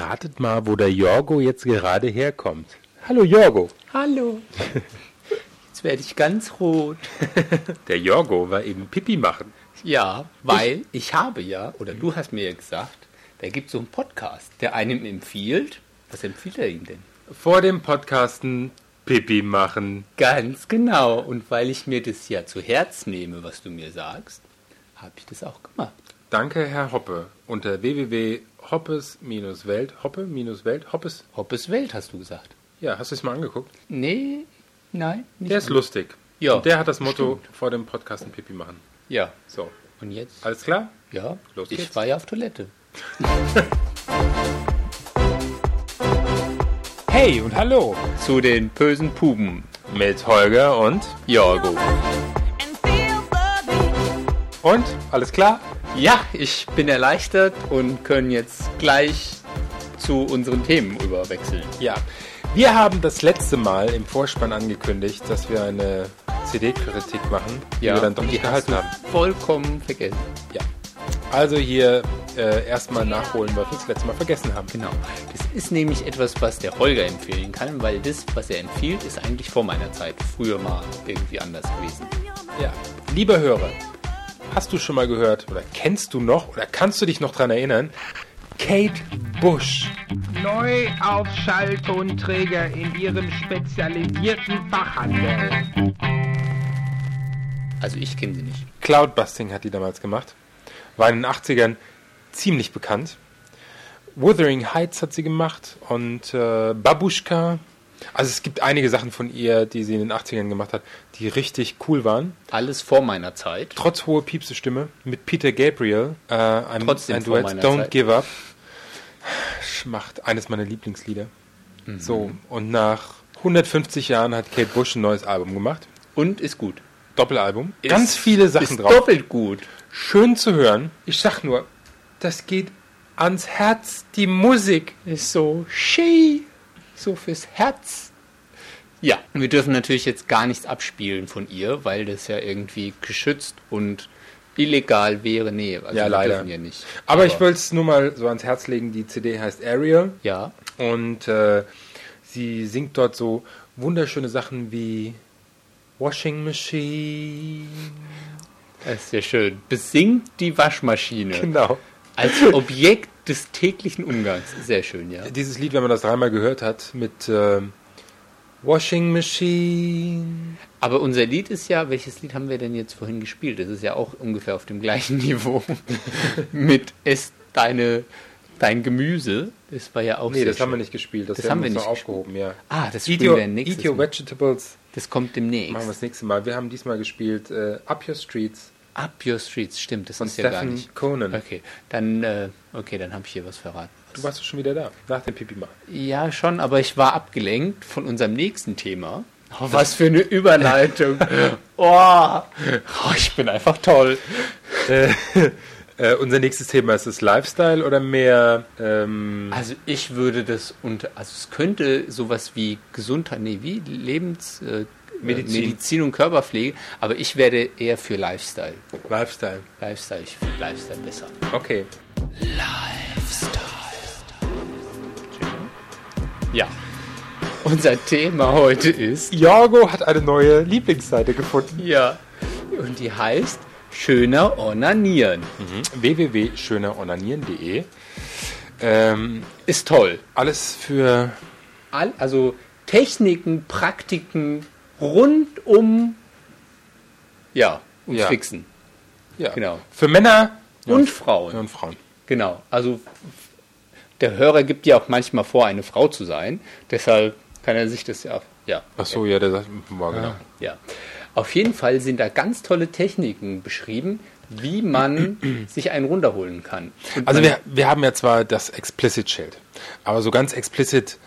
Ratet mal, wo der Jorgo jetzt gerade herkommt. Hallo Jorgo. Hallo. Jetzt werde ich ganz rot. Der Jorgo war eben Pipi machen. Ja, weil ich habe ja, oder du hast mir ja gesagt, da gibt es so einen Podcast, der einem empfiehlt. Was empfiehlt er ihm denn? Vor dem Podcasten Pipi machen. Ganz genau. Und weil ich mir das ja zu Herz nehme, was du mir sagst, habe ich das auch gemacht. Danke, Herr Hoppe. Unter www.hoppes-welt, Hoppe-welt, Hoppes. Hoppes Welt, hast du gesagt. Ja, hast du es mal angeguckt? Nee, nein, nicht. Der ist lustig. Ja, Und der hat das Motto vor dem Podcasten Pipi machen. Ja. So, Und jetzt? alles klar? Ja, Los ich geht's. war ja auf Toilette. hey und hallo zu den bösen Puben. Mit Holger und Jorgo. und alles klar? Ja, ich bin erleichtert und können jetzt gleich zu unseren Themen überwechseln. Ja. Wir haben das letzte Mal im Vorspann angekündigt, dass wir eine CD-Kritik machen, die wir dann doch nicht gehalten haben. vollkommen vergessen. Ja. Also hier äh, erstmal nachholen, was wir das letzte Mal vergessen haben. Genau. Das ist nämlich etwas, was der Holger empfehlen kann, weil das, was er empfiehlt, ist eigentlich vor meiner Zeit früher mal irgendwie anders gewesen. Ja. Lieber Hörer, hast du schon mal gehört oder kennst du noch oder kannst du dich noch dran erinnern? Kate Bush. Neu auf Schalltonträger in ihrem spezialisierten Fachhandel. Also ich kenne sie nicht. Cloudbusting hat die damals gemacht. War in den 80ern ziemlich bekannt. Wuthering Heights hat sie gemacht und äh, Babushka. Also es gibt einige Sachen von ihr, die sie in den 80ern gemacht hat, die richtig cool waren. Alles vor meiner Zeit. Trotz hoher Piepse-Stimme mit Peter Gabriel. Äh, ein, Trotzdem ein Duett, Don't Zeit. Give Up. Schmacht, eines meiner Lieblingslieder. Mhm. So, und nach 150 Jahren hat Kate Bush ein neues Album gemacht. Und ist gut. Doppelalbum. Ganz Ist- viele Sachen ist drauf. doppelt gut. schön zu hören. Ich sag nur, das geht ans Herz. Die Musik. Ist so schön. So fürs Herz. Ja, wir dürfen natürlich jetzt gar nichts abspielen von ihr, weil das ja irgendwie geschützt und illegal wäre. Nee, also Ja, wir leider. dürfen ja nicht. Aber ich wollte es nur mal so ans Herz legen. Die CD heißt Ariel Ja, und äh, sie singt dort so wunderschöne Sachen wie Washing Machine. das ist ja schön. Besingt die Waschmaschine Genau. als Objekt des täglichen Umgangs. Sehr schön, ja. Dieses Lied, wenn man das dreimal gehört hat, mit äh, Washing Machine. Aber unser Lied ist ja, welches Lied haben wir denn jetzt vorhin gespielt? Das ist ja auch ungefähr auf dem gleichen Niveau mit Es deine dein Gemüse. Das war ja auch Nee, das haben wir schön. nicht gespielt. Das, Das haben wir nicht aufgehoben, ja. Ah, das spielen your, wir nächstes eat your Mal. Vegetables. Das kommt demnächst. Machen wir das nächste Mal. Wir haben diesmal gespielt äh, Up Your Streets Up Your Streets, stimmt, das von ist ja gar nicht. Conan. Okay, dann äh, okay, dann habe ich hier was verraten. Du warst doch schon wieder da, nach dem Pipi machen. Ja, schon, aber ich war abgelenkt von unserem nächsten Thema. Oh, was für eine Überleitung. oh, oh, ich bin einfach toll. Äh, unser nächstes Thema ist es Lifestyle oder mehr ähm, Also ich würde das unter, also es könnte sowas wie Gesundheit, nee, wie Lebens, äh, Medizin. Medizin und Körperpflege, aber ich werde eher für Lifestyle. Lifestyle? Lifestyle, ich finde Lifestyle besser. Okay. Ja. Unser Thema heute ist, Jorgo hat eine neue Lieblingsseite gefunden. ja, und die heißt Schöner Ornanieren. www.schöneronanieren.de ähm, Ist toll. Alles für All, also Techniken, Praktiken rund um, ja, ums Ja. Fixen. ja, Genau. für Männer Und Frauen. und Frauen. Genau, also der Hörer gibt ja auch manchmal vor, eine Frau zu sein. Deshalb kann er sich das ja, ja, Ach so, ja, der sagt, boah, genau. ja. Auf jeden Fall sind da ganz tolle Techniken beschrieben, wie man sich einen runterholen kann. Und Also wir, wir haben ja zwar das Explicit-Schild, aber so ganz explicit,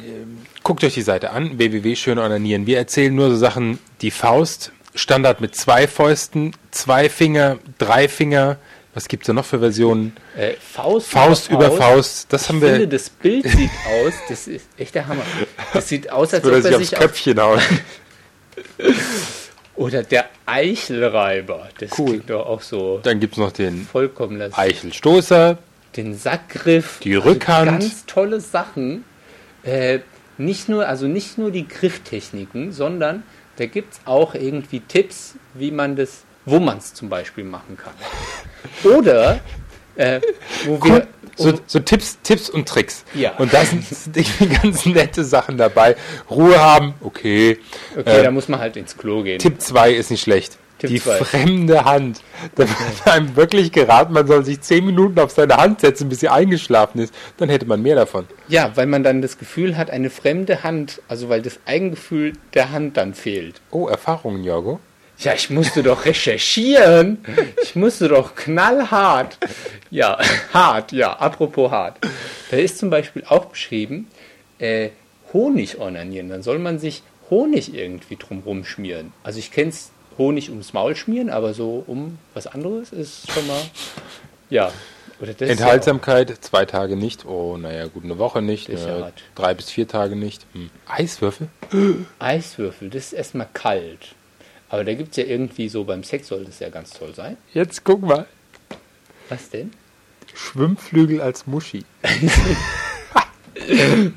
ähm, guckt euch die Seite an, www.schöneonanieren. Wir erzählen nur so Sachen, die Faust, Standard mit zwei Fäusten, zwei Finger, drei Finger, was gibt es da noch für Versionen? äh, Faust, Faust über Faust, das Ich haben finde, wir, das Bild sieht aus, das ist echt der Hammer. Das sieht aus, als ob würde er sich aufs sich auf, Köpfchen hauen. Oder der Eichelreiber. Das Cool. klingt doch auch so Dann gibt es noch den vollkommen Eichelstoßer, den Sackgriff. Die Rückhand. Ganz tolle Sachen. Äh, nicht nur, also nicht nur die Grifftechniken, sondern da gibt es auch irgendwie Tipps, wie man das, wo man es zum Beispiel machen kann. Oder äh, wo wir. So, so Tipps, Tipps und Tricks. Ja. Und da sind, sind irgendwie ganz nette Sachen dabei. Ruhe haben, okay. Okay, Äh, da muss man halt ins Klo gehen. Tipp 2 ist nicht schlecht. Tipp die zwei. fremde Hand. Da wird einem wirklich geraten, man soll sich 10 Minuten auf seine Hand setzen, bis sie eingeschlafen ist. Dann hätte man mehr davon. Ja, weil man dann das Gefühl hat, eine fremde Hand, also weil das Eigengefühl der Hand dann fehlt. Oh, Erfahrungen, Jorgo. Ja, ich musste doch recherchieren. Ich musste doch knallhart. Ja, hart, ja, apropos hart. Da ist zum Beispiel auch beschrieben, äh, Honig ornanieren. Dann soll man sich Honig irgendwie drumrum schmieren. Also ich kenne es Honig ums Maul schmieren, aber so um was anderes ist schon mal, ja. Ist ja Enthaltsamkeit, zwei Tage nicht. Oh, naja, gut, eine Woche nicht. Ja Äh, drei bis vier Tage nicht. Hm. Eiswürfel? Eiswürfel, das ist erstmal kalt. Aber da gibt es ja irgendwie so, beim Sex soll das ja ganz toll sein. Jetzt guck mal. Was denn? Schwimmflügel als Muschi.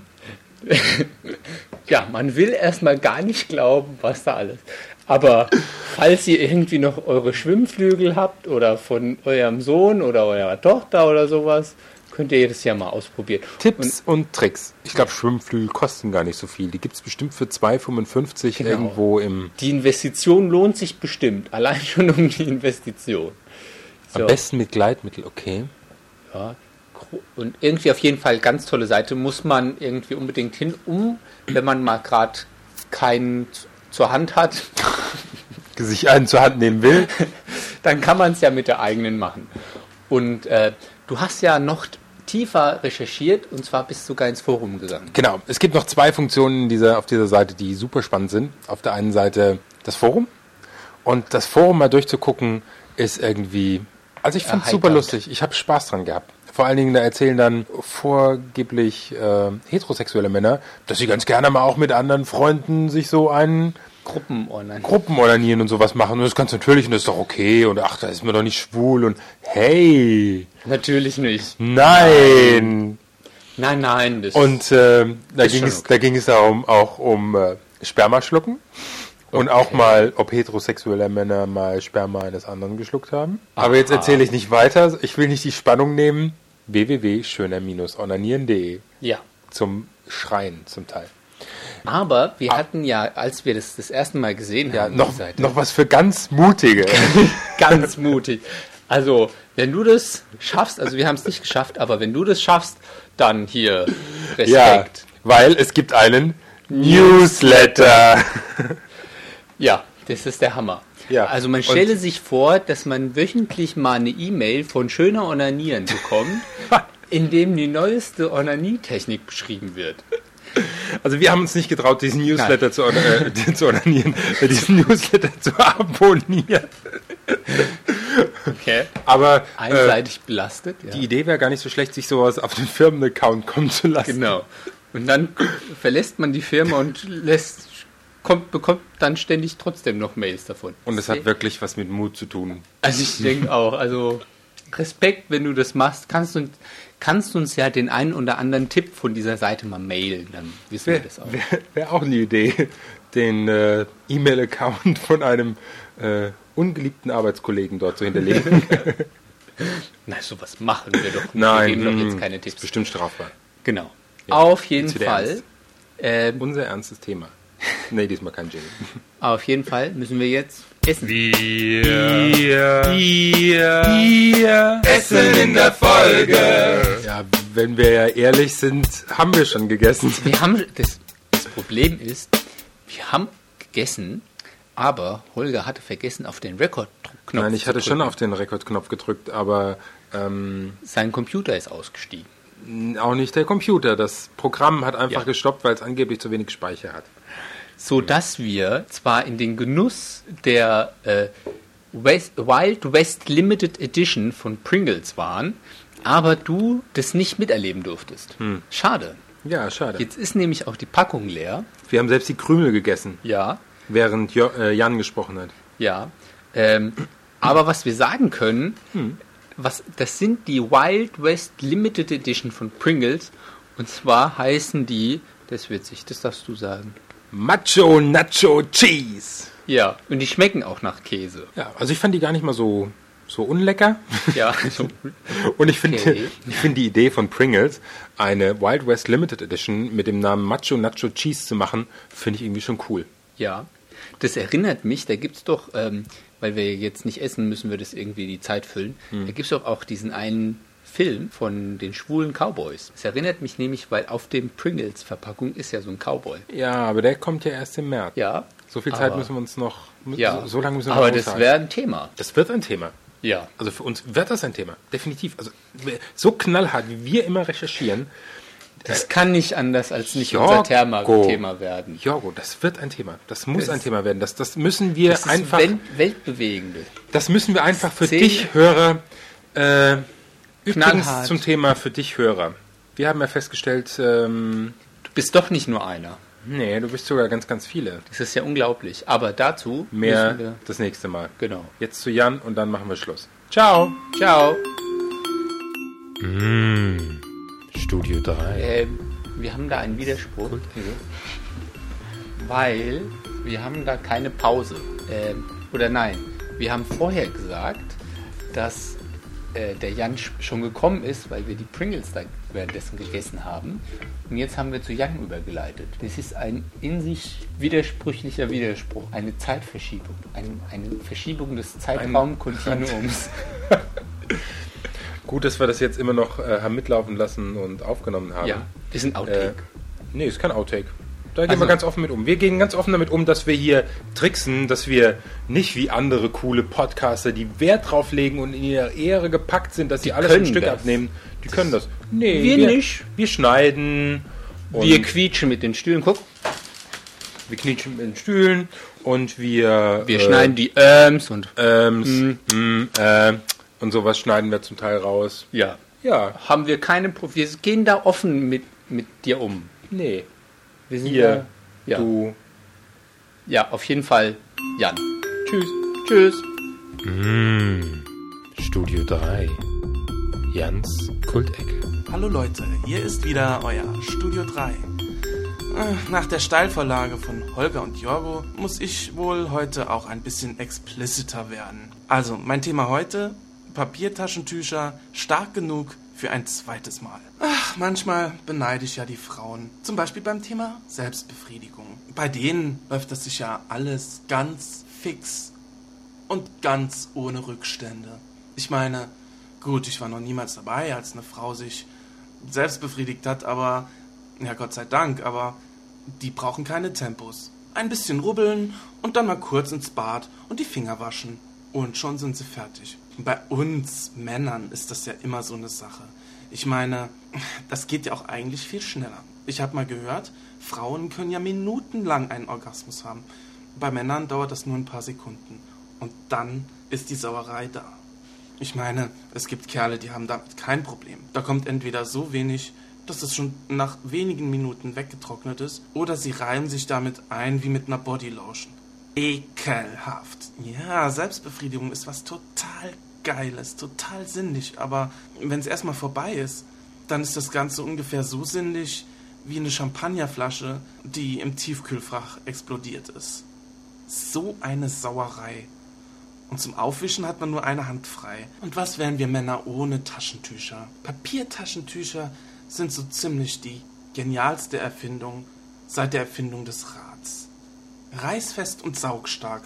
Ja, man will erstmal gar nicht glauben, was da alles. Aber falls ihr irgendwie noch eure Schwimmflügel habt oder von eurem Sohn oder eurer Tochter oder sowas, könnt ihr das ja mal ausprobieren. Tipps und, Tricks. Ich glaube, Schwimmflügel kosten gar nicht so viel. Die gibt es bestimmt für 2,55 Genau. irgendwo im. Die Investition lohnt sich bestimmt, allein schon um die Investition. Am besten mit Gleitmittel, okay. Ja, und irgendwie auf jeden Fall ganz tolle Seite, muss man irgendwie unbedingt hin, um, wenn man mal gerade keinen zur Hand hat, Sich einen zur Hand nehmen will. dann kann man es ja mit der eigenen machen. Und äh, du hast ja noch tiefer recherchiert und zwar bist du sogar ins Forum gegangen. Genau. Es gibt noch zwei Funktionen dieser, auf dieser Seite, die super spannend sind. Auf der einen Seite das Forum. Und das Forum mal durchzugucken, ist irgendwie. Also ich fand es super lustig. Ich habe Spaß dran gehabt. Vor allen Dingen, da erzählen dann vorgeblich äh, heterosexuelle Männer, dass sie ganz gerne mal auch mit anderen Freunden sich so einen Gruppen online. Gruppen onanieren und sowas machen. Und das ist ganz natürlich und das ist doch okay. Und ach, da ist mir doch nicht schwul. Und hey, Natürlich nicht. nein. Nein, nein. Das Und ähm, da, Ist ging es, okay. da ging es darum, auch um äh, Sperma schlucken. Und auch mal, ob heterosexuelle Männer mal Sperma eines anderen geschluckt haben. Aber jetzt erzähle ich nicht weiter. Ich will nicht die Spannung nehmen. www.schöner-onanieren.de ja. zum Schreien zum Teil. Aber wir hatten ja, als wir das das erste Mal gesehen Ja, haben, noch, noch was für ganz Mutige. ganz mutig. Also, wenn du das schaffst, also wir haben es nicht geschafft, aber wenn du das schaffst, dann hier Respekt. ja, weil es gibt einen Newsletter. Ja, das ist der Hammer. Ja, Also man und- stelle sich vor, dass man wöchentlich mal eine E-Mail von Schöner Onanieren bekommt, in dem die neueste Onanietechnik beschrieben wird. Also wir haben uns nicht getraut, diesen Newsletter zu, äh, zu ordinieren, äh, diesen Newsletter zu abonnieren. Okay. Aber äh, Einseitig belastet. Ja. die Idee wäre gar nicht so schlecht, sich sowas auf den Firmenaccount kommen zu lassen. Genau. Und dann verlässt man die Firma und lässt, kommt, bekommt dann ständig trotzdem noch Mails davon. Und es hat wirklich was mit Mut zu tun. Also ich denke auch, also Respekt, wenn du das machst, kannst du, kannst du uns ja den einen oder anderen Tipp von dieser Seite mal mailen, dann wissen wir Wäre das auch. wär, wär auch eine Idee, den äh, E-Mail-Account von einem äh, ungeliebten Arbeitskollegen dort zu hinterlegen. Na, sowas machen wir doch nicht. Nein, wir geben doch jetzt keine ist Tipps. bestimmt strafbar. Genau. Ja, auf jeden Fall. ernst. Ähm, Unser ernstes Thema. Nee, diesmal kein Jingle. auf jeden Fall müssen wir jetzt essen. Essen in der Folge. Ja, wenn wir ja ehrlich sind, haben wir schon gegessen. Wir haben das, das Problem ist, wir haben gegessen, aber Holger hatte vergessen, auf den Rekordknopf Nein, ich zu hatte schon auf den Rekordknopf gedrückt, aber ähm, Sein Computer ist ausgestiegen. auch nicht der Computer. Das Programm hat einfach Ja. gestoppt, weil es angeblich zu wenig Speicher hat. So dass wir zwar in den Genuss der äh, West, Wild West Limited Edition von Pringles waren, aber du das nicht miterleben durftest. Hm. Schade. Ja, schade. Jetzt ist nämlich auch die Packung leer. Wir haben selbst die Krümel gegessen, Ja, während jo äh, Jan gesprochen hat. ja. Ähm, aber was wir sagen können, Hm. was, das sind die Wild West Limited Edition von Pringles. Und zwar heißen die, das ist witzig, das darfst du sagen. Macho Nacho Cheese. Ja, und die schmecken auch nach Käse. Ja, also ich fand die gar nicht mal so, so unlecker. Ja, so, Und ich finde Okay. ich finde die Idee von Pringles, eine Wild West Limited Edition mit dem Namen Macho Nacho Cheese zu machen, finde ich irgendwie schon cool. ja. Das erinnert mich, da gibt es doch, ähm, weil wir jetzt nicht essen, müssen wir das irgendwie die Zeit füllen. Da gibt es doch auch diesen einen Film von den schwulen Cowboys. Es erinnert mich nämlich, weil auf dem Pringles-Verpackung ist ja so ein Cowboy. Ja, aber der kommt ja erst im März. Ja. So viel Zeit aber- müssen wir uns noch, Ja. so, so lange müssen wir Aber noch das aushalten. wäre ein Thema. Das wird ein Thema. Ja. Also für uns wird das ein Thema. Definitiv. Also so knallhart, wie wir immer recherchieren. Das kann nicht anders als nicht Jorgo. unser Thema, Thema werden. Jorgo, das wird ein Thema. Das muss Das- ein Thema werden. Das, das müssen wir Das ist einfach. Welt, weltbewegende. Das müssen wir einfach für dich, Hörer. Äh, übrigens zum Thema für dich, Hörer. Wir haben ja festgestellt, ähm, Du bist doch nicht nur einer. nee, du bist sogar ganz, ganz viele. Das ist ja unglaublich. Aber dazu Mehr müssen wir. das nächste Mal. Genau. Jetzt zu Jan und dann machen wir Schluss. Ciao. Ciao. Studio 3. Ähm, wir haben da einen Widerspruch. Weil wir haben da keine Pause. Ähm, oder nein, wir haben vorher gesagt, dass äh, der Jan sch- schon gekommen ist, weil wir die Pringles da währenddessen gegessen haben. Und jetzt haben wir zu Jan übergeleitet. Das ist ein in sich widersprüchlicher Widerspruch, eine Zeitverschiebung, ein, eine Verschiebung des Zeitraumkontinuums. Gut, dass wir das jetzt immer noch äh, haben mitlaufen lassen und aufgenommen haben. Ja, ist ein Äh, Outtake. nee, ist kein Outtake. Da gehen Also- wir ganz offen mit um. Wir gehen ganz offen damit um, dass wir hier tricksen, dass wir nicht wie andere coole Podcaster, die Wert drauf legen und in ihre Ehre gepackt sind, dass sie alles ein Stück das. abnehmen. Die können das. Nee, Wir nicht. Wir schneiden. Und wir quietschen mit den Stühlen. Guck, wir knitschen mit den Stühlen und wir. wir äh, schneiden die Äms und Ähm, mm, äh, und sowas schneiden wir zum Teil raus. ja. Ja, haben wir keine Pro Wir gehen da offen mit, mit dir um. nee. Wir sind Hier, da, ja. du. ja, auf jeden Fall Jan. Tschüss. Tschüss. Studio 3. Jans Kultecke. Hallo Leute, hier ist wieder euer Studio 3. Äh, Nach der Steilvorlage von Holger und Jorgo muss ich wohl heute auch ein bisschen expliciter werden. Also, mein Thema heute, Papiertaschentücher stark genug für ein zweites Mal. Manchmal beneide ich ja die Frauen. Zum Beispiel beim Thema Selbstbefriedigung. Bei denen läuft das sich ja alles ganz fix und ganz ohne Rückstände. Ich meine, gut, ich war noch niemals dabei, als eine Frau sich selbst befriedigt hat, aber ja, Gott sei Dank, aber die brauchen keine Tempos. Ein bisschen rubbeln und dann mal kurz ins Bad und die Finger waschen. Und schon sind sie fertig. Bei uns Männern ist das ja immer so eine Sache. Ich meine, das geht ja auch eigentlich viel schneller. Ich habe mal gehört, Frauen können ja minutenlang einen Orgasmus haben. Bei Männern dauert das nur ein paar Sekunden. Und dann ist die Sauerei da. Ich meine, es gibt Kerle, die haben damit kein Problem. Da kommt entweder so wenig, dass es schon nach wenigen Minuten weggetrocknet ist, oder sie reiben sich damit ein wie mit einer Bodylotion. Ekelhaft. Ja, Selbstbefriedigung ist was total Geiles, total sinnlich, aber wenn es erstmal vorbei ist, dann ist das Ganze ungefähr so sinnlich wie eine Champagnerflasche, die im Tiefkühlfach explodiert ist. So eine Sauerei. Und zum Aufwischen hat man nur eine Hand frei. Und was wären wir Männer ohne Taschentücher? Papiertaschentücher sind so ziemlich die genialste Erfindung seit der Erfindung des Rads. Reißfest und saugstark.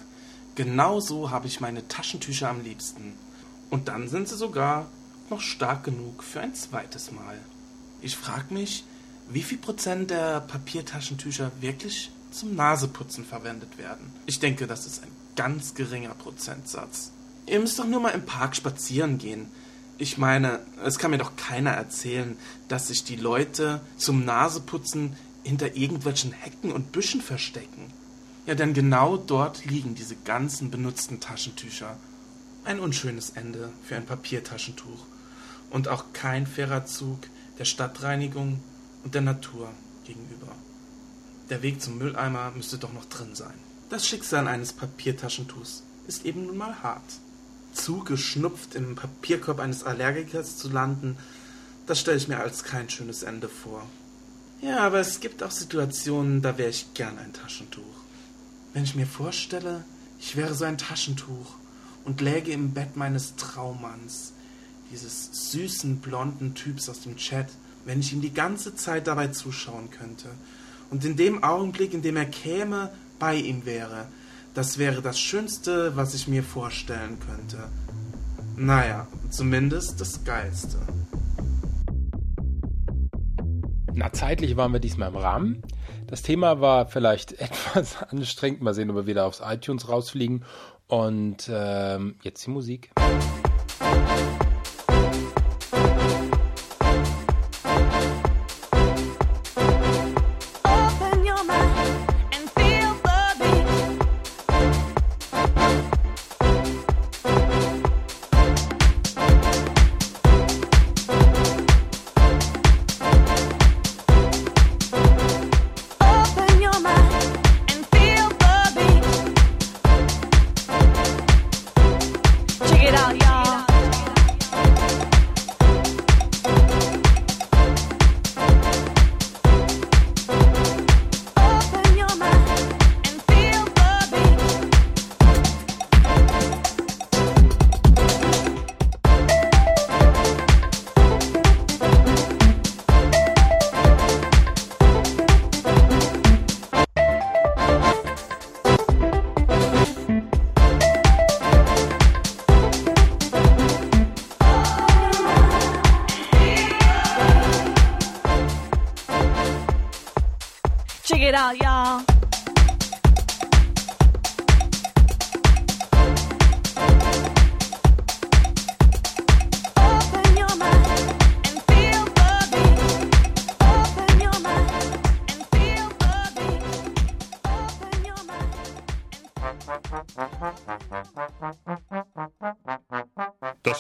Genauso habe ich meine Taschentücher am liebsten. Und dann sind sie sogar noch stark genug für ein zweites Mal. Ich frage mich, wie viel Prozent der Papiertaschentücher wirklich zum Naseputzen verwendet werden. Ich denke, das ist ein ganz geringer Prozentsatz. Ihr müsst doch nur mal im Park spazieren gehen. Ich meine, es kann mir doch keiner erzählen, dass sich die Leute zum Naseputzen hinter irgendwelchen Hecken und Büschen verstecken. Ja, denn genau dort liegen diese ganzen benutzten Taschentücher. Ein unschönes Ende für ein Papiertaschentuch. Und auch kein fairer Zug der Stadtreinigung und der Natur gegenüber. Der Weg zum Mülleimer müsste doch noch drin sein. Das Schicksal eines Papiertaschentuchs ist eben nun mal hart. zugeschnupft im Papierkorb eines Allergikers zu landen, das stelle ich mir als kein schönes Ende vor. Ja, aber es gibt auch Situationen, da wäre ich gern ein Taschentuch. Wenn ich mir vorstelle, ich wäre so ein Taschentuch und läge im Bett meines Traummanns, dieses süßen blonden Typs aus dem Chat, wenn ich ihm die ganze Zeit dabei zuschauen könnte und in dem Augenblick, in dem er käme, bei ihm wäre, das wäre das Schönste, was ich mir vorstellen könnte. Naja, zumindest das Geilste. Na, zeitlich waren wir diesmal im Rahmen. Das Thema war vielleicht etwas anstrengend. Mal sehen, ob wir wieder aufs iTunes rausfliegen. Und ähm, jetzt die Musik. Open